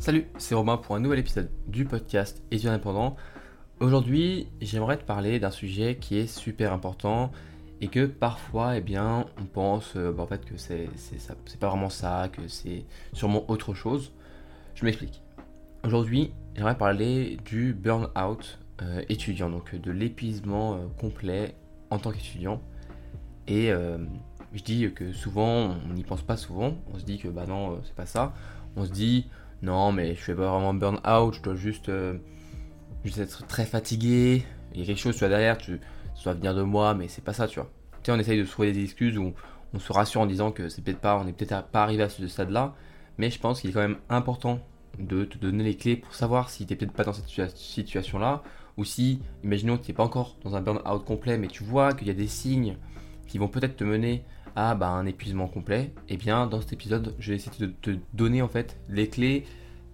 Salut, c'est Romain pour un nouvel épisode du podcast Étudiant indépendant. Aujourd'hui, j'aimerais te parler d'un sujet qui est super important et que parfois, eh bien, on pense euh, bah, en fait que c'est pas vraiment ça, que c'est sûrement autre chose. Je m'explique. Aujourd'hui, j'aimerais parler du burn-out euh, étudiant, donc de l'épuisement euh, complet en tant qu'étudiant. Et je dis que souvent, on n'y pense pas souvent. On se dit que bah non, c'est pas ça. On se dit non, mais je suis pas vraiment burn out, je dois juste, euh, juste être très fatigué. Il y a quelque chose, tu derrière, tu, ça doit venir de moi, mais c'est pas ça, tu vois. Tu sais, on essaye de trouver des excuses où on se rassure en disant que c'est peut-être pas, on est peut-être pas arrivé à ce stade-là, mais je pense qu'il est quand même important de te donner les clés pour savoir si tu peut-être pas dans cette situation-là, ou si, imaginons que tu n'es pas encore dans un burn-out complet, mais tu vois qu'il y a des signes qui vont peut-être te mener à bah, un épuisement complet, et eh bien dans cet épisode, je vais essayer de te donner en fait les clés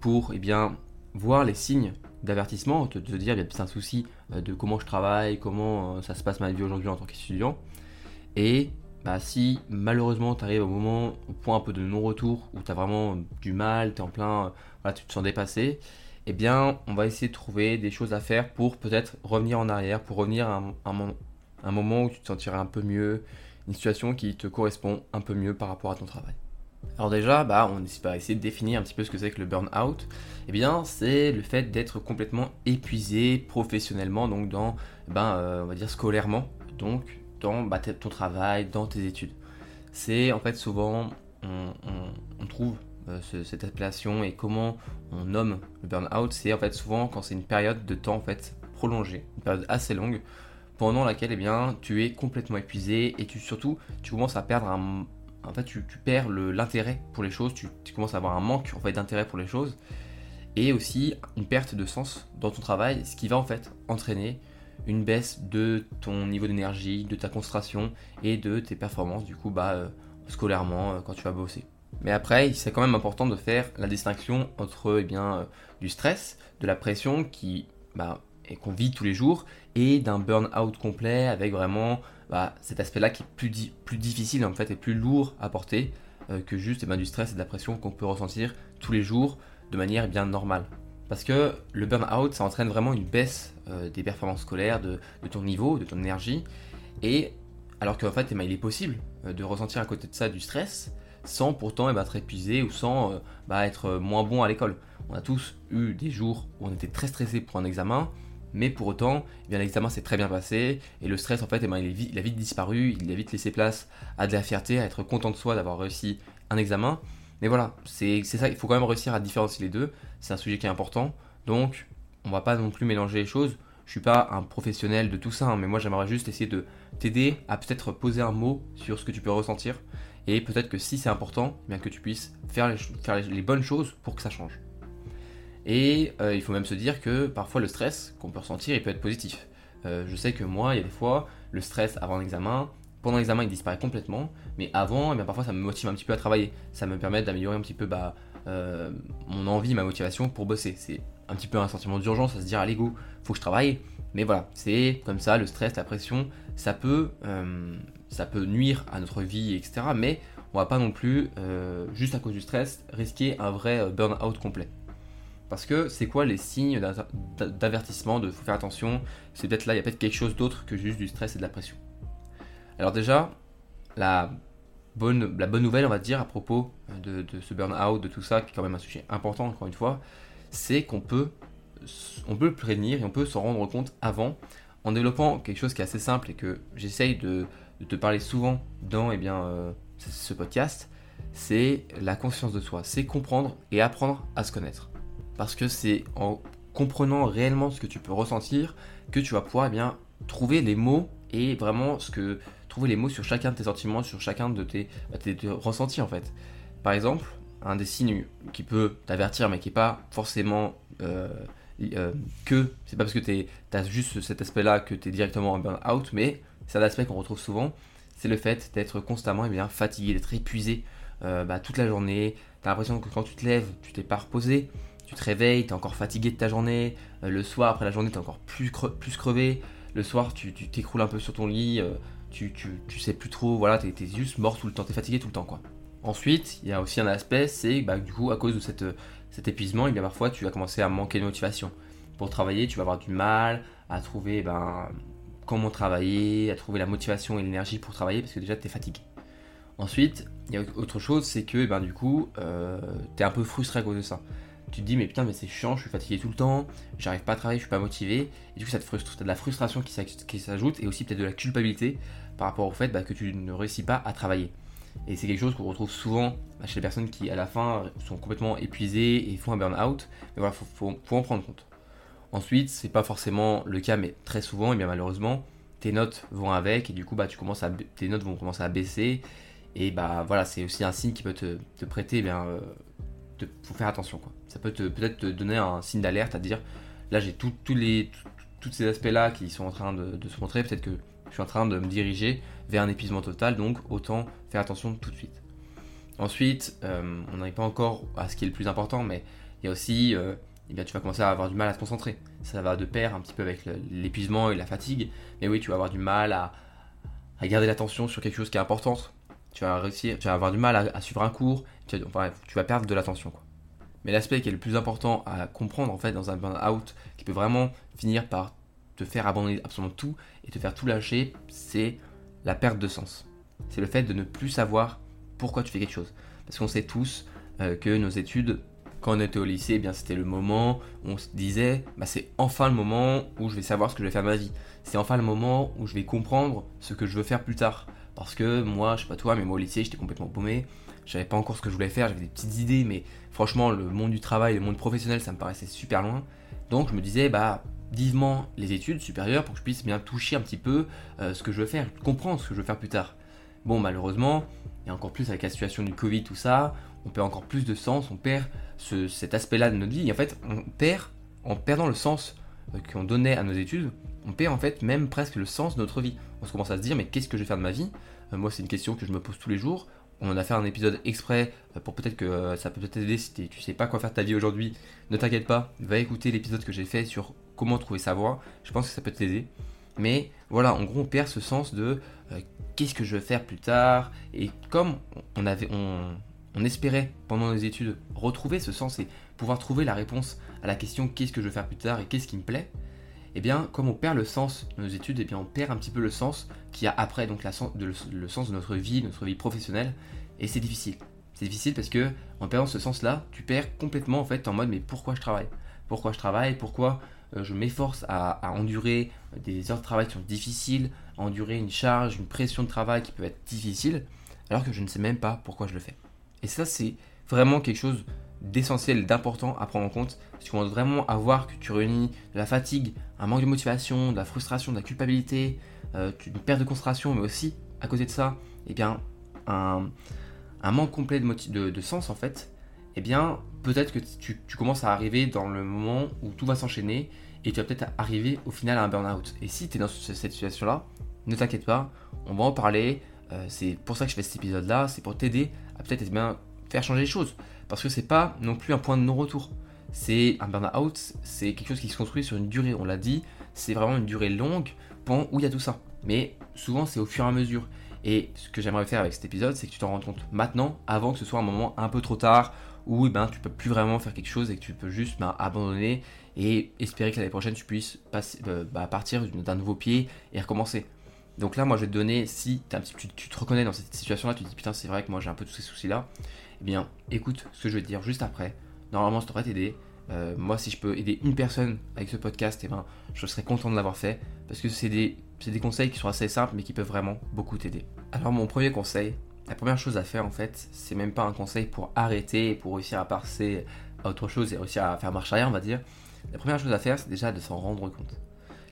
pour eh bien, voir les signes d'avertissement, te, te, dire il y a un souci euh, de comment je travaille, comment euh, ça se passe ma vie aujourd'hui en tant qu'étudiant. Et bah, si malheureusement tu arrives au moment, au point un peu de non-retour, où tu as vraiment du mal, tu es en plein, voilà, tu te sens dépassé, eh bien on va essayer de trouver des choses à faire pour peut-être revenir en arrière, pour revenir à un moment où tu te sentirais un peu mieux, une situation qui te correspond un peu mieux par rapport à ton travail. Alors déjà, bah, on va essayer de définir un petit peu ce que c'est que le burn-out. Eh bien, c'est le fait d'être complètement épuisé professionnellement, donc dans, ben, euh, on va dire scolairement, donc dans bah, ton travail, dans tes études. C'est en fait souvent, on, trouve euh, cette appellation et comment on nomme le burn-out, c'est en fait souvent quand c'est une période de temps en fait prolongée, une période assez longue, pendant laquelle eh bien, tu es complètement épuisé et tu surtout tu commences à perdre en fait tu, perds l'intérêt pour les choses, tu, commences à avoir un manque en fait d'intérêt pour les choses et aussi une perte de sens dans ton travail, ce qui va en fait entraîner une baisse de ton niveau d'énergie, de ta concentration et de tes performances du coup bah euh, scolairement euh, quand tu vas bosser. Mais après, c'est quand même important de faire la distinction entre eh bien, euh, du stress, de la pression qui bah, qu'on vit tous les jours et d'un burn-out complet avec vraiment bah, cet aspect-là qui est plus, difficile en fait et plus lourd à porter euh, que juste eh ben, du stress et de la pression qu'on peut ressentir tous les jours de manière eh bien normale. Parce que le burn-out, ça entraîne vraiment une baisse euh, des performances scolaires, de, ton niveau, de ton énergie. Et alors qu'en fait, eh ben, il est possible euh, de ressentir à côté de ça du stress sans pourtant être épuisé ou sans bah, être moins bon à l'école. On a tous eu des jours où on était très stressé pour un examen, mais pour autant, eh bien l'examen s'est très bien passé et le stress en fait, eh bien, il, a vite disparu, il a vite laissé place à de la fierté, à être content de soi d'avoir réussi un examen. Mais voilà, c'est ça, il faut quand même réussir à différencier les deux, c'est un sujet qui est important, donc on va pas non plus mélanger les choses. Je suis pas un professionnel de tout ça, hein, mais moi j'aimerais juste essayer de t'aider à peut-être poser un mot sur ce que tu peux ressentir et peut-être que si c'est important, eh bien que tu puisses faire les bonnes choses pour que ça change. Et euh, il faut même se dire que parfois le stress qu'on peut ressentir, il peut être positif. Euh, je sais que moi, il y a des fois, le stress avant l'examen, pendant l'examen, il disparaît complètement, mais avant, eh parfois ça me motive un petit peu à travailler. Ça me permet d'améliorer un petit peu bah, euh, mon envie, ma motivation pour bosser. C'est un petit peu un sentiment d'urgence à se dire, allez go, faut que je travaille. Mais voilà, c'est comme ça, le stress, la pression, ça peut, ça peut nuire à notre vie, etc. Mais on va pas non plus, juste à cause du stress, risquer un vrai burn-out complet. Parce que c'est quoi les signes d'avertissement de faut faire attention C'est peut-être là, il y a peut-être quelque chose d'autre que juste du stress et de la pression. Alors déjà, la bonne, la bonne nouvelle, on va dire, à propos de, ce burn-out, de tout ça, qui est quand même un sujet important, encore une fois, c'est qu'on peut, on peut le prévenir et on peut s'en rendre compte avant en développant quelque chose qui est assez simple et que j'essaye de, te parler souvent dans eh bien, euh, ce podcast, c'est la conscience de soi, c'est comprendre et apprendre à se connaître parce que c'est en comprenant réellement ce que tu peux ressentir que tu vas pouvoir eh bien trouver les mots et vraiment trouver les mots sur chacun de tes sentiments, sur chacun de tes, bah, ressentis en fait. Par exemple, un des signes qui peut t'avertir mais qui n'est pas forcément euh, euh, que, c'est pas parce que tu as juste cet aspect-là que tu es directement en burn-out, mais c'est un aspect qu'on retrouve souvent, c'est le fait d'être constamment eh bien, fatigué, d'être épuisé euh, bah, toute la journée, tu as l'impression que quand tu te lèves, tu t'es pas reposé, tu te réveilles, tu es encore fatigué de ta journée, euh, le soir après la journée tu es encore plus, crevé, le soir tu t'écroules un peu sur ton lit, euh, tu, sais plus trop, voilà, tu es, juste mort tout le temps, tu es fatigué tout le temps quoi. Ensuite, il y a aussi un aspect, c'est bah, du coup à cause de cette, cet épuisement, et bien parfois tu vas commencer à manquer de motivation. Pour travailler, tu vas avoir du mal à trouver ben, comment travailler, à trouver la motivation et l'énergie pour travailler parce que déjà tu es fatigué. Ensuite, il y a autre chose, c'est que ben, du coup, euh, tu es un peu frustré à cause de ça. Tu te dis, mais putain, mais c'est chiant, je suis fatigué tout le temps, j'arrive pas à travailler, je suis pas motivé. Et du coup, ça te frustre. Tu as de la frustration qui s'ajoute et aussi peut-être de la culpabilité par rapport au fait bah, que tu ne réussis pas à travailler. Et c'est quelque chose qu'on retrouve souvent bah, chez les personnes qui, à la fin, sont complètement épuisées et font un burn-out. Mais voilà, il faut, en prendre compte. Ensuite, c'est pas forcément le cas, mais très souvent, et bien malheureusement, tes notes vont avec et du coup, bah, tu commences à, tes notes vont commencer à baisser et bah voilà, c'est aussi un signe qui peut te, prêter, eh bien, euh, faut faire attention. Quoi. Ça peut peut-être te donner un signe d'alerte à dire, là j'ai tous les, tous ces aspects-là qui sont en train de, se montrer, peut-être que je suis en train de me diriger vers un épuisement total, donc autant faire attention tout de suite. Ensuite, euh, on n'arrive pas encore à ce qui est le plus important, mais il y a aussi, euh, eh bien, tu vas commencer à avoir du mal à te concentrer. Ça va de pair un petit peu avec l'épuisement et la fatigue, mais oui, tu vas avoir du mal à, garder l'attention sur quelque chose qui est important tu vas réussir, tu vas avoir du mal à, suivre un cours, tu, tu vas perdre de l'attention. Mais l'aspect qui est le plus important à comprendre en fait dans un burn-out, qui peut vraiment finir par te faire abandonner absolument tout et te faire tout lâcher, c'est la perte de sens. C'est le fait de ne plus savoir pourquoi tu fais quelque chose. Parce qu'on sait tous euh, que nos études, quand on était au lycée, eh bien c'était le moment où on se disait, bah, c'est enfin le moment où je vais savoir ce que je vais faire de ma vie. C'est enfin le moment où je vais comprendre ce que je veux faire plus tard. Parce que moi, je sais pas toi, mais moi au lycée, j'étais complètement paumé. Je savais pas encore ce que je voulais faire, j'avais des petites idées, mais franchement, le monde du travail, le monde professionnel, ça me paraissait super loin. Donc je me disais, bah, vivement les études supérieures pour que je puisse bien toucher un petit peu euh, ce que je veux faire, comprendre ce que je veux faire plus tard. Bon, malheureusement, et encore plus avec la situation du Covid, tout ça, on perd encore plus de sens, on perd cet aspect-là de notre vie. Et en fait, on perd, en perdant le sens euh, qu'on donnait à nos études, on perd en fait même presque le sens de notre vie. On se commence à se dire mais qu'est-ce que je vais faire de ma vie? Euh, Moi c'est une question que je me pose tous les jours. On en a fait un épisode exprès euh, pour peut-être que ça peut peut-être aider si tu sais pas quoi faire ta vie aujourd'hui. Ne t'inquiète pas, va écouter l'épisode que j'ai fait sur comment trouver sa voie. Je pense que ça peut t'aider. Mais voilà, en gros on perd ce sens de qu'est-ce que je vais faire plus tard? Et comme on avait, on espérait pendant nos études retrouver ce sens et pouvoir trouver la réponse à la question qu'est-ce que je veux faire plus tard et qu'est-ce qui me plaît, eh bien, comme on perd le sens de nos études, eh bien, on perd un petit peu le sens qu'il y a après, donc le, sens de notre vie, notre vie professionnelle, et c'est difficile. C'est difficile parce que en perdant ce sens-là, tu perds complètement en fait en mode mais pourquoi je travaille? Pourquoi je travaille? Pourquoi euh, je m'efforce à, endurer des heures de travail qui sont difficiles, à endurer une charge, une pression de travail qui peut être difficile, alors que je ne sais même pas pourquoi je le fais? Et ça, c'est vraiment quelque chose d'essentiel, d'important à prendre en compte. Si tu veux vraiment avoir que tu réunis de la fatigue, un manque de motivation, de la frustration, de la culpabilité, euh, une perte de concentration, mais aussi à côté de ça, eh bien, un, manque complet de, de, sens en fait, eh bien, peut-être que tu, commences à arriver dans le moment où tout va s'enchaîner et tu vas peut-être arriver au final à un burn-out. Et si tu es dans cette situation-là, ne t'inquiète pas, on va en parler. Euh, c'est pour ça que je fais cet épisode-là, c'est pour t'aider à peut-être eh bien, faire changer les choses. Parce que c'est pas non plus un point de non-retour. C'est un burn-out, c'est quelque chose qui se construit sur une durée. On l'a dit, c'est vraiment une durée longue pendant où il y a tout ça. Mais souvent, c'est au fur et à mesure. Et ce que j'aimerais faire avec cet épisode, c'est que tu t'en rendes compte maintenant, avant que ce soit un moment un peu trop tard, où eh ben, tu peux plus vraiment faire quelque chose et que tu peux juste ben, abandonner et espérer que l'année prochaine tu puisses euh, bah, partir d'un nouveau pied et recommencer. Donc là, moi, je vais te donner, si tu, tu, te reconnais dans cette situation-là, tu te dis putain, c'est vrai que moi j'ai un peu tous ces soucis-là, eh bien, écoute ce que je vais te dire juste après. Normalement, ça devrait t'aider. Euh, moi, si je peux aider une personne avec ce podcast, eh ben, je serais content de l'avoir fait parce que c'est des, des, conseils qui sont assez simples mais qui peuvent vraiment beaucoup t'aider. Alors, mon premier conseil, la première chose à faire en fait, c'est même pas un conseil pour arrêter pour réussir à passer à autre chose et réussir à faire marche arrière, on va dire. La première chose à faire, c'est déjà de s'en rendre compte.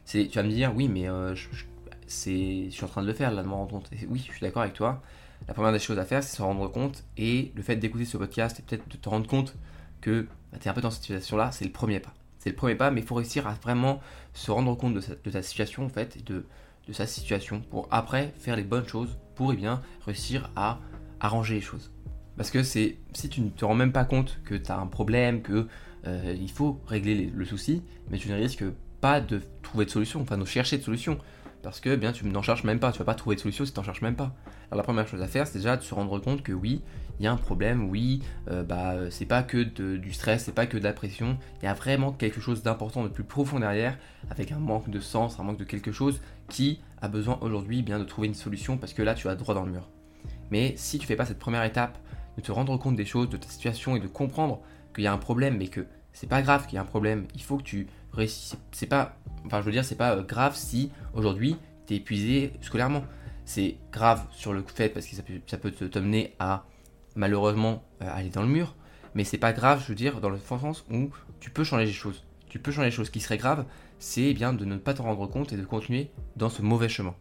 Tu vas me dire, oui, mais euh, je, je suis en train de le faire là, de m'en rendre compte. oui, je suis d'accord avec toi la première des choses à faire, c'est se rendre compte et le fait d'écouter ce podcast et peut-être de te rendre compte que tu es un peu dans cette situation-là, c'est le premier pas. C'est le premier pas, mais il faut réussir à vraiment se rendre compte de, ta situation en fait et de, sa situation pour après faire les bonnes choses pour eh bien réussir à arranger les choses. Parce que c'est si tu ne te rends même pas compte que tu as un problème, que euh, il faut régler le souci, mais tu ne risques pas de trouver de solution, enfin de chercher de solution. Parce que bien tu n'en cherches même pas, tu vas pas trouver de solution si tu n'en cherches même pas. Alors la première chose à faire, c'est déjà de se rendre compte que oui, il y a un problème, oui, euh, bah c'est pas que du stress, c'est pas que de la pression, il y a vraiment quelque chose d'important, de plus profond derrière, avec un manque de sens, un manque de quelque chose qui a besoin aujourd'hui bien de trouver une solution parce que là tu as droit dans le mur. Mais si tu fais pas cette première étape, de te rendre compte des choses, de ta situation et de comprendre qu'il y a un problème, mais que c'est pas grave qu'il y a un problème, il faut que tu réussisses. C'est pas, enfin je veux dire, c'est pas euh, grave si aujourd'hui tu es épuisé scolairement. C'est grave sur le fait parce que ça peut, te t'amener à malheureusement euh, aller dans le mur, mais c'est pas grave, je veux dire, dans le sens où tu peux changer les choses. Tu peux changer les choses. Ce qui serait grave, c'est bien de ne pas t'en rendre compte et de continuer dans ce mauvais chemin.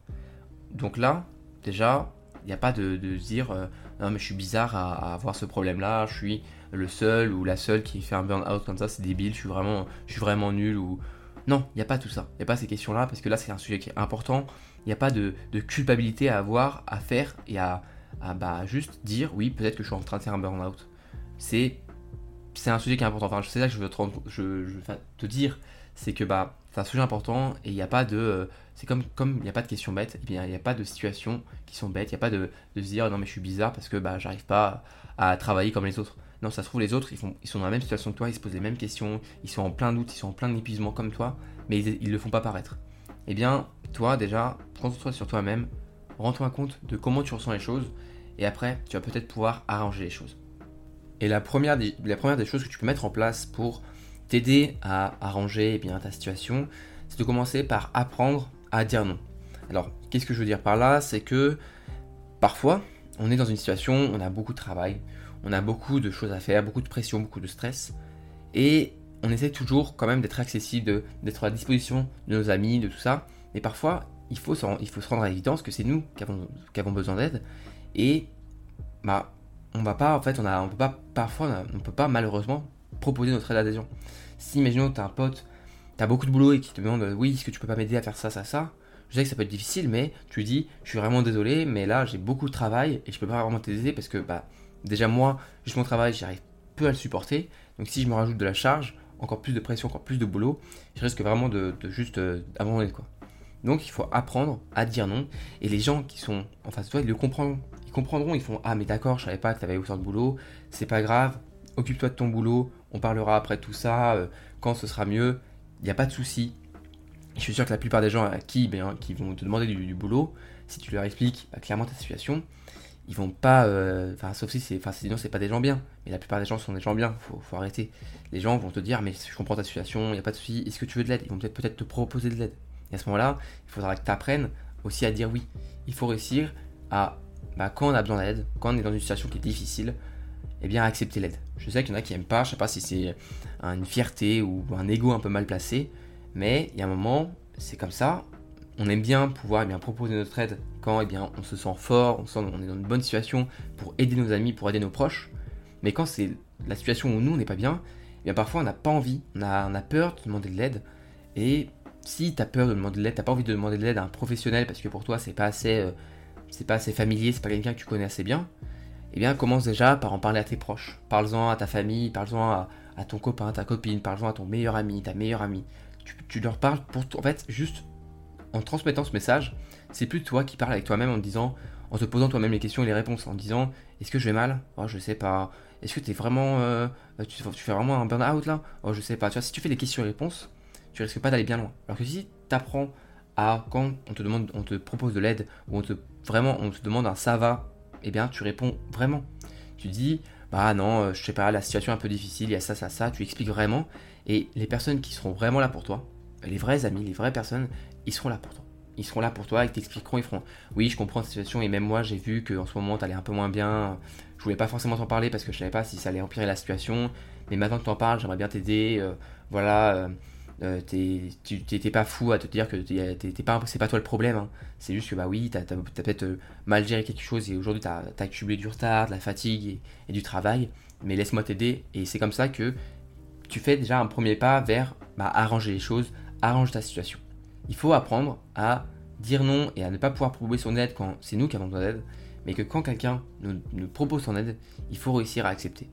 Donc là, déjà, il n'y a pas de, dire euh, non mais je suis bizarre à, avoir ce problème-là, je suis le seul ou la seule qui fait un burn-out comme ça, c'est débile, je suis vraiment, je suis vraiment nul ou non, il n'y a pas tout ça, il n'y a pas ces questions-là parce que là c'est un sujet qui est important. Il n'y a pas de, culpabilité à avoir, à faire et à, bah, juste dire oui peut-être que je suis en train de faire un burn-out. C'est c'est un sujet qui est important. Enfin, c'est ça que je veux te, te dire, c'est que bah c'est un sujet important et il n'y a pas de. Euh, c'est comme il n'y a pas de questions bêtes, bien il n'y a pas de situations qui sont bêtes, il n'y a pas de, de, se dire non mais je suis bizarre parce que bah j'arrive pas à travailler comme les autres. Non, ça se trouve les autres ils, sont dans la même situation que toi, ils se posent les mêmes questions, ils sont en plein doute, ils sont en plein épuisement comme toi, mais ils, ne le font pas paraître. Eh bien, toi déjà, concentre-toi sur toi-même, rends-toi compte de comment tu ressens les choses, et après tu vas peut-être pouvoir arranger les choses. Et la première, des, la première des choses que tu peux mettre en place pour t'aider à arranger eh bien, ta situation, c'est de commencer par apprendre à dire non. Alors, qu'est-ce que je veux dire par là? C'est que parfois, on est dans une situation, on a beaucoup de travail, on a beaucoup de choses à faire, beaucoup de pression, beaucoup de stress, et on essaie toujours quand même d'être accessible, d'être à la disposition de nos amis, de tout ça, mais parfois, il faut, se, il faut se rendre à l'évidence que c'est nous qui avons, besoin d'aide, et bah, on va pas, en fait, on a, on peut pas, parfois, on, peut pas malheureusement proposer notre aide gens. Si, imaginons, tu as un pote, tu as beaucoup de boulot et qui te demande, oui, est-ce que tu peux pas m'aider à faire ça, ça, ça? Je sais que ça peut être difficile, mais tu dis, je suis vraiment désolé, mais là, j'ai beaucoup de travail et je peux pas vraiment t'aider parce que, bah, déjà, moi, juste mon travail, j'arrive peu à le supporter. Donc, si je me rajoute de la charge, encore plus de pression, encore plus de boulot, je risque vraiment de, juste euh, abandonner, quoi. Donc, il faut apprendre à dire non. Et les gens qui sont en face de toi, ils le comprendront. Ils comprendront, ils font Ah, mais d'accord, je savais pas que tu avais autant de boulot, c'est pas grave, occupe-toi de ton boulot, on parlera après tout ça, euh, quand ce sera mieux, il n'y a pas de souci. Je suis sûr que la plupart des gens à qui, ben, qui vont te demander du, boulot, si tu leur expliques bah, clairement ta situation, ils vont pas. Euh, enfin, sauf si c'est. Enfin, sinon, c'est pas des gens bien. Mais la plupart des gens sont des gens bien. Faut, faut arrêter. Les gens vont te dire, mais je comprends ta situation, il n'y a pas de souci. Est-ce que tu veux de l'aide? Ils vont peut-être peut-être te proposer de l'aide. Et à ce moment-là, il faudra que tu apprennes aussi à dire oui. Il faut réussir à, bah, quand on a besoin d'aide, quand on est dans une situation qui est difficile, eh bien accepter l'aide. Je sais qu'il y en a qui n'aiment pas, je sais pas si c'est une fierté ou un ego un peu mal placé, mais il y a un moment, c'est comme ça. On aime bien pouvoir eh bien, proposer notre aide quand eh bien, on se sent fort, on sent qu'on est dans une bonne situation pour aider nos amis, pour aider nos proches. Mais quand c'est la situation où nous on n'est pas bien, eh bien parfois on n'a pas envie, on a, peur de demander de l'aide. Et si tu as peur de demander de l'aide, t'as pas envie de demander de l'aide à un professionnel parce que pour toi c'est pas euh, c'est pas assez familier, c'est pas quelqu'un que tu connais assez bien, eh bien commence déjà par en parler à tes proches. Parle-en à ta famille, parle-en à, ton copain, ta copine, parle-en à ton meilleur ami, ta meilleure amie. Tu, leur parles pour... En fait, juste en transmettant ce message, c'est plus toi qui parles avec toi-même en te disant, en te posant toi-même les questions et les réponses, en disant, est-ce que je vais mal? Oh, je sais pas. Est-ce que es vraiment... Euh, tu, fais vraiment un burn-out là? Oh, je sais pas. Tu vois, si tu fais des questions et réponses, tu risques pas d'aller bien loin. Alors que si tu apprends à, quand on te demande, on te propose de l'aide, ou on te, vraiment, on te demande un ça va, eh bien tu réponds vraiment. Tu dis, bah non, euh, je sais pas, la situation est un peu difficile, il y a ça, ça, ça, tu expliques vraiment. Et les personnes qui seront vraiment là pour toi, les vrais amis, les vraies personnes, ils seront là pour toi. Ils seront là pour toi, ils t'expliqueront, ils feront, oui, je comprends la situation, et même moi, j'ai vu qu'en ce moment, t'allais un peu moins bien. Je voulais pas forcément t'en parler parce que je savais pas si ça allait empirer la situation. Mais maintenant que t'en parles, j'aimerais bien t'aider. Euh, voilà. Euh, euh, tu t'es pas fou à te dire que c'est pas toi le problème hein. c'est juste que bah oui t'as as, peut-être mal géré quelque chose et aujourd'hui t'as as accumulé du retard de la fatigue et, du travail mais laisse-moi t'aider et c'est comme ça que tu fais déjà un premier pas vers bah, arranger les choses arrange ta situation il faut apprendre à dire non et à ne pas pouvoir proposer son aide quand c'est nous qui avons besoin d'aide mais que quand quelqu'un nous, propose son aide il faut réussir à accepter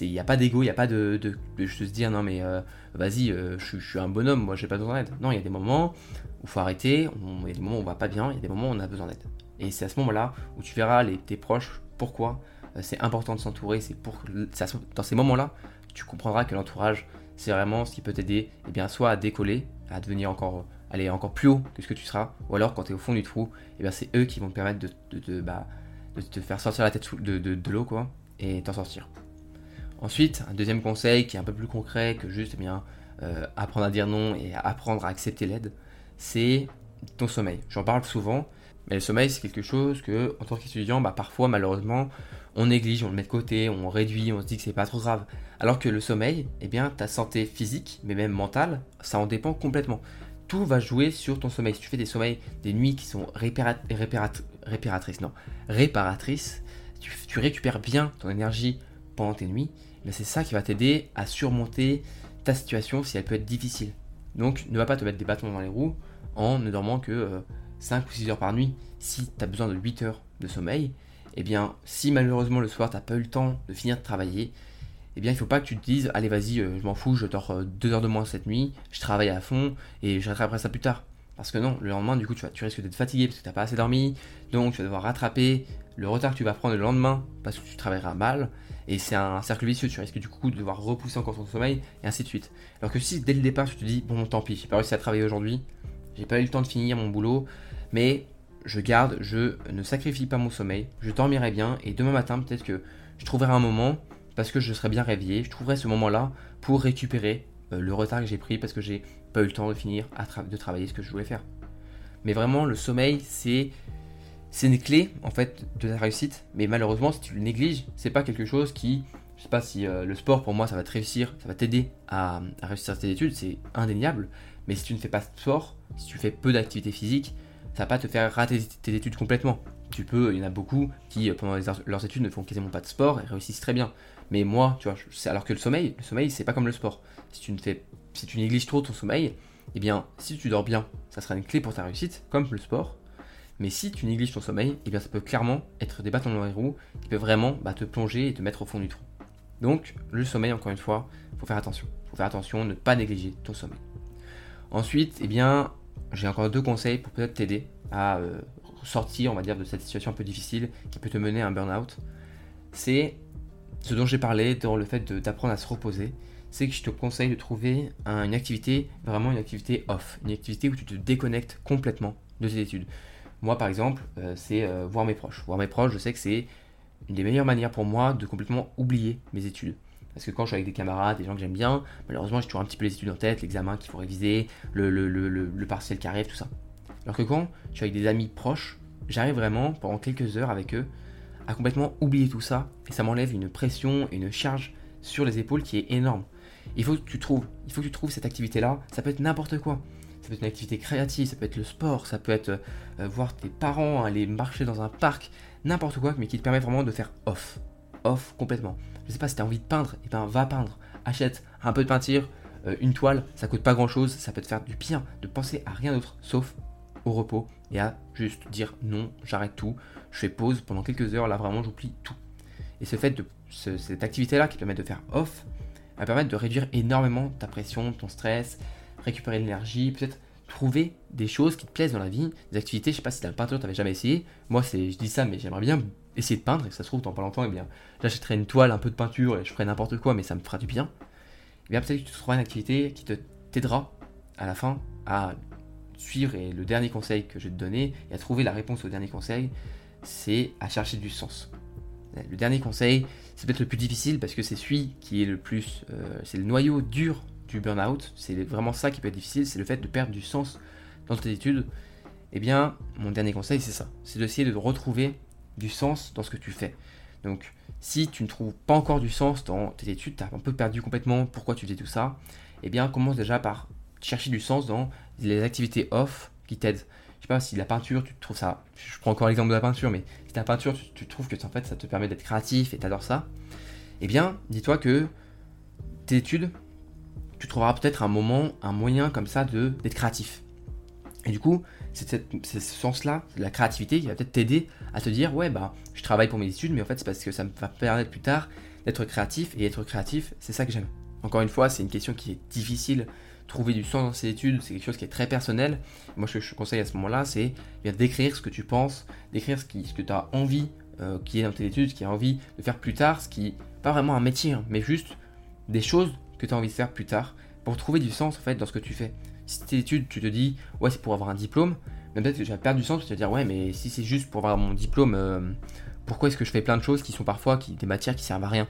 Il n'y a pas d'ego, il n'y a pas de, de, se dire non mais euh, vas-y, euh, je, suis un bonhomme, moi j'ai pas besoin d'aide. Non, il y a des moments où il faut arrêter, il y a des moments où on va pas bien, il y a des moments où on a besoin d'aide. Et c'est à ce moment-là où tu verras tes proches pourquoi c'est important de s'entourer, c'est dans ces moments-là, tu comprendras que l'entourage, c'est vraiment ce qui peut t'aider, eh bien soit à décoller, à devenir encore aller encore plus haut que ce que tu seras, ou alors quand tu es au fond du trou, eh bien c'est eux qui vont te permettre de, de, bah, de, te faire sortir la tête de, de l'eau quoi, et t'en sortir. Ensuite, un deuxième conseil qui est un peu plus concret que juste eh euh, apprendre à dire non et apprendre à accepter l'aide, c'est ton sommeil. J'en parle souvent, mais le sommeil c'est quelque chose que en tant qu'étudiant, bah, parfois malheureusement, on néglige, on le met de côté, on réduit, on se dit que c'est pas trop grave. Alors que le sommeil, eh bien, ta santé physique, mais même mentale, ça en dépend complètement tout va jouer sur ton sommeil. Si tu fais des sommeils, des nuits qui sont réparatrices, non, réparatrices, tu, récupères bien ton énergie pendant tes nuits, mais c'est ça qui va t'aider à surmonter ta situation si elle peut être difficile. Donc ne va pas te mettre des bâtons dans les roues en ne dormant que 5 euh, ou 6 heures par nuit. Si tu as besoin de 8 heures de sommeil, eh bien si malheureusement le soir tu n'as pas eu le temps de finir de travailler, eh bien il faut pas que tu te dises allez vas-y euh, je m'en fous je dors euh, deux heures de moins cette nuit je travaille à fond et je rattraperai ça plus tard parce que non le lendemain du coup tu, vas, tu risques d'être fatigué parce que tu n'as pas assez dormi donc tu vas devoir rattraper le retard que tu vas prendre le lendemain parce que tu travailleras mal et c'est un cercle vicieux tu risques du coup de devoir repousser encore ton sommeil et ainsi de suite. Alors que si dès le départ tu te dis bon tant pis j'ai pas réussi à travailler aujourd'hui j'ai pas eu le temps de finir mon boulot mais je garde, je ne sacrifie pas mon sommeil, je dormirai bien et demain matin peut-être que je trouverai un moment parce que je serais bien réveillé. Je trouverai ce moment-là pour récupérer euh, le retard que j'ai pris parce que j'ai pas eu le temps de finir de travailler ce que je voulais faire. Mais vraiment, le sommeil, c'est c'est une clé en fait de la réussite. Mais malheureusement, si tu le négliges, c'est pas quelque chose qui, je sais pas si euh, le sport pour moi ça va te réussir, ça va t'aider à, à, réussir tes études, c'est indéniable. Mais si tu ne fais pas de sport, si tu fais peu d'activité physique, ça va pas te faire rater tes études complètement. Tu peux, il y en a beaucoup qui pendant leurs études ne font quasiment pas de sport et réussissent très bien. Mais moi, tu vois, alors que le sommeil, le sommeil, c'est pas comme le sport. Si tu ne fais, si tu négliges trop ton sommeil, eh bien, si tu dors bien, ça sera une clé pour ta réussite, comme le sport. Mais si tu négliges ton sommeil, eh bien, ça peut clairement être des bâtons dans les roues qui peuvent vraiment bah, te plonger et te mettre au fond du trou. Donc, le sommeil, encore une fois, faut faire attention. Faut faire attention, ne pas négliger ton sommeil. Ensuite, eh bien, j'ai encore deux conseils pour peut-être t'aider à euh, sortir, on va dire, de cette situation un peu difficile qui peut te mener à un burn-out. C'est ce dont j'ai parlé dans le fait d'apprendre à se reposer, c'est que je te conseille de trouver une activité, vraiment une activité off, une activité où tu te déconnectes complètement de tes études. Moi, par exemple, euh, c'est euh, voir mes proches. Voir mes proches, je sais que c'est une des meilleures manières pour moi de complètement oublier mes études. Parce que quand je suis avec des camarades, des gens que j'aime bien, malheureusement, j'ai toujours un petit peu les études en tête, l'examen qu'il faut réviser, le, le, le, le, partiel qui arrive, tout ça. Alors que quand je suis avec des amis proches, j'arrive vraiment, pendant quelques heures avec eux, à complètement oublier tout ça et ça m'enlève une pression, une charge sur les épaules qui est énorme. Il faut que tu trouves, il faut que tu trouves cette activité-là. Ça peut être n'importe quoi. Ça peut être une activité créative, ça peut être le sport, ça peut être euh, voir tes parents aller marcher dans un parc, n'importe quoi, mais qui te permet vraiment de faire off, off complètement. Je sais pas si tu as envie de peindre, et eh ben va peindre. Achète un peu de peinture, euh, une toile, ça coûte pas grand-chose, ça peut te faire du bien de penser à rien d'autre sauf au repos et à juste dire non, j'arrête tout, je fais pause pendant quelques heures, là vraiment j'oublie tout. Et ce fait de cette activité-là qui permet de faire off, va permettre de réduire énormément ta pression, ton stress, récupérer l'énergie, peut-être trouver des choses qui te plaisent dans la vie, des activités, je sais pas si la peinture t'avais jamais essayé. Moi c'est je dis ça mais j'aimerais bien essayer de peindre et ça se trouve dans pas longtemps eh bien j'achèterai une toile, un peu de peinture et je ferai n'importe quoi mais ça me fera du bien. Eh bien peut-être que tu trouveras une activité qui te t'aidera à la fin à suivre et le dernier conseil que je vais te donner et à trouver la réponse au dernier conseil, c'est à chercher du sens. Le dernier conseil, c'est peut-être le plus difficile parce que c'est celui qui est le plus, euh, c'est le noyau dur du burn-out. C'est vraiment ça qui peut être difficile, c'est le fait de perdre du sens dans tes études. Eh bien, mon dernier conseil, c'est ça, c'est d'essayer de retrouver du sens dans ce que tu fais. Donc, si tu ne trouves pas encore du sens dans tes études, tu as un peu perdu complètement pourquoi tu fais tout ça, eh bien, commence déjà par chercher du sens dans les activités off qui t'aident. Je sais pas si la peinture, tu trouves ça. Je prends encore l'exemple de la peinture, mais si la peinture, tu, trouves que en fait ça te permet d'être créatif et t'adores ça, eh bien, dis-toi que tes études, tu trouveras peut-être un moment, un moyen comme ça de d'être créatif. Et du coup, c'est ce sens-là, la créativité, qui va peut-être t'aider à te dire, ouais, bah, je travaille pour mes études, mais en fait, c'est parce que ça me va permettre plus tard d'être créatif, et être créatif, c'est ça que j'aime. Encore une fois, c'est une question qui est difficile. Trouver du sens dans ses études, c'est quelque chose qui est très personnel. Moi, ce que je conseille à ce moment-là, c'est bien d'écrire ce que tu penses, d'écrire ce, ce que tu as envie euh, qui est dans tes études, ce qui a envie de faire plus tard, ce qui pas vraiment un métier, hein, mais juste des choses que tu as envie de faire plus tard pour trouver du sens en fait dans ce que tu fais. Si tes études, tu te dis ouais c'est pour avoir un diplôme, mais peut-être que tu vas perdre du sens, tu vas te dire ouais mais si c'est juste pour avoir mon diplôme, euh, pourquoi est-ce que je fais plein de choses qui sont parfois qui, des matières qui servent à rien?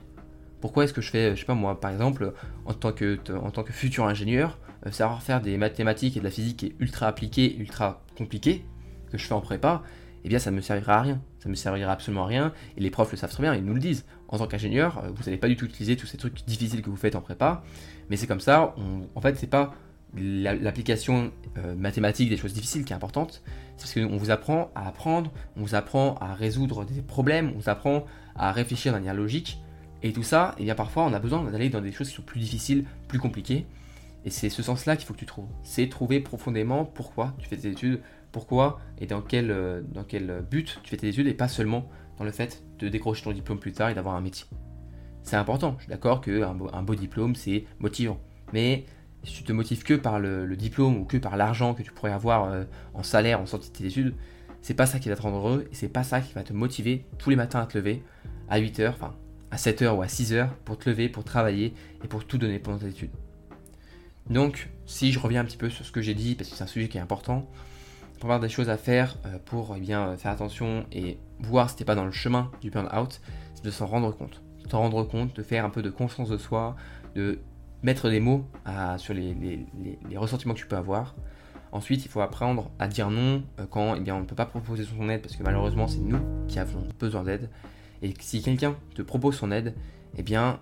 Pourquoi est-ce que je fais, je sais pas moi par exemple, en tant que, en tant que futur ingénieur, euh, savoir faire des mathématiques et de la physique qui est ultra appliquée, ultra compliqué, que je fais en prépa, eh bien ça ne me servira à rien. Ça ne me servira absolument à rien. Et les profs le savent très bien, ils nous le disent. En tant qu'ingénieur, euh, vous n'allez pas du tout utiliser tous ces trucs difficiles que vous faites en prépa. Mais c'est comme ça, en fait, c'est pas l'application euh, mathématique des choses difficiles qui est importante. C'est parce qu'on vous apprend à apprendre, on vous apprend à résoudre des problèmes, on vous apprend à réfléchir de manière logique. Et tout ça, eh bien parfois on a besoin d'aller dans des choses qui sont plus difficiles, plus compliquées. Et c'est ce sens-là qu'il faut que tu trouves. C'est trouver profondément pourquoi tu fais tes études, pourquoi et dans quel, euh, dans quel but tu fais tes études et pas seulement dans le fait de décrocher ton diplôme plus tard et d'avoir un métier. C'est important, je suis d'accord qu'un un beau diplôme c'est motivant. Mais si tu te motives que par le, diplôme ou que par l'argent que tu pourrais avoir euh, en salaire en sortie de tes études, c'est pas ça qui va te rendre heureux et c'est pas ça qui va te motiver tous les matins à te lever à 8h, enfin à 7h ou à 6h pour te lever, pour travailler et pour tout donner pendant tes études. Donc, si je reviens un petit peu sur ce que j'ai dit, parce que c'est un sujet qui est important, pour avoir des choses à faire euh, pour eh bien, faire attention et voir si t'es pas dans le chemin du burn-out, c'est de s'en rendre compte. De s'en rendre compte, de faire un peu de confiance de soi, de mettre des mots sur les, ressentiments que tu peux avoir. Ensuite, il faut apprendre à dire non euh, quand eh bien, on ne peut pas proposer son aide parce que malheureusement c'est nous qui avons besoin d'aide. Et si quelqu'un te propose son aide, eh bien,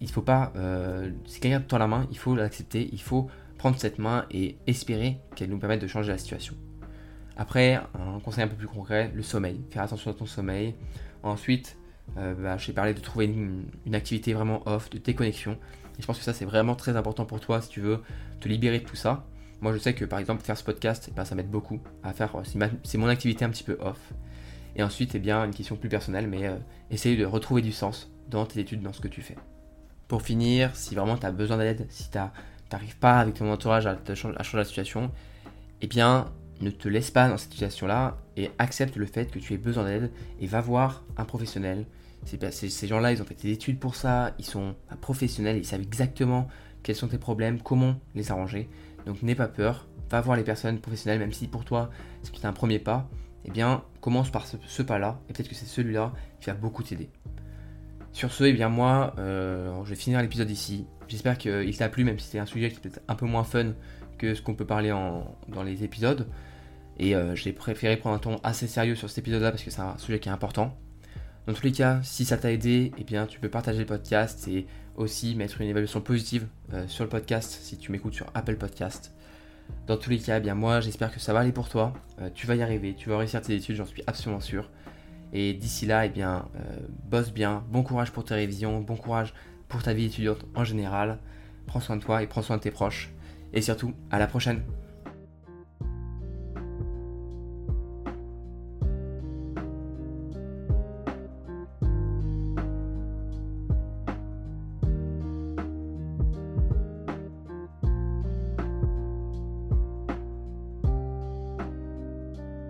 il faut pas. Euh, si quelqu'un te tend la main, il faut l'accepter, il faut prendre cette main et espérer qu'elle nous permette de changer la situation. Après, un conseil un peu plus concret, le sommeil. Faire attention à ton sommeil. Ensuite, euh, bah, je t'ai parlé de trouver une, activité vraiment off, de déconnexion. Et je pense que ça, c'est vraiment très important pour toi si tu veux te libérer de tout ça. Moi, je sais que par exemple, faire ce podcast, bah, ça m'aide beaucoup à faire. C'est mon activité un petit peu off. Et ensuite, eh bien, une question plus personnelle, mais euh, essayer de retrouver du sens dans tes études, dans ce que tu fais. Pour finir, si vraiment tu as besoin d'aide, si tu n'arrives pas avec ton entourage à, à changer la situation, eh bien, ne te laisse pas dans cette situation-là et accepte le fait que tu aies besoin d'aide et va voir un professionnel. Ces gens-là, ils ont fait des études pour ça, ils sont professionnels, ils savent exactement quels sont tes problèmes, comment les arranger. Donc n'aie pas peur, va voir les personnes professionnelles, même si pour toi c'est un premier pas, eh bien commence par ce, pas-là et peut-être que c'est celui-là qui va beaucoup t'aider. Sur ce, eh bien moi, euh, je vais finir l'épisode ici. J'espère qu'il t'a plu, même si c'est un sujet qui est peut-être un peu moins fun que ce qu'on peut parler dans les épisodes. Et euh, j'ai préféré prendre un ton assez sérieux sur cet épisode-là parce que c'est un sujet qui est important. Dans tous les cas, si ça t'a aidé, eh bien, tu peux partager le podcast et aussi mettre une évaluation positive euh, sur le podcast si tu m'écoutes sur Apple Podcast. Dans tous les cas, eh bien moi, j'espère que ça va aller pour toi. Euh, tu vas y arriver, tu vas réussir tes études, j'en suis absolument sûr. Et d'ici là, eh bien, bosse bien, bon courage pour tes révisions, bon courage pour ta vie étudiante en général. Prends soin de toi et prends soin de tes proches. Et surtout, à la prochaine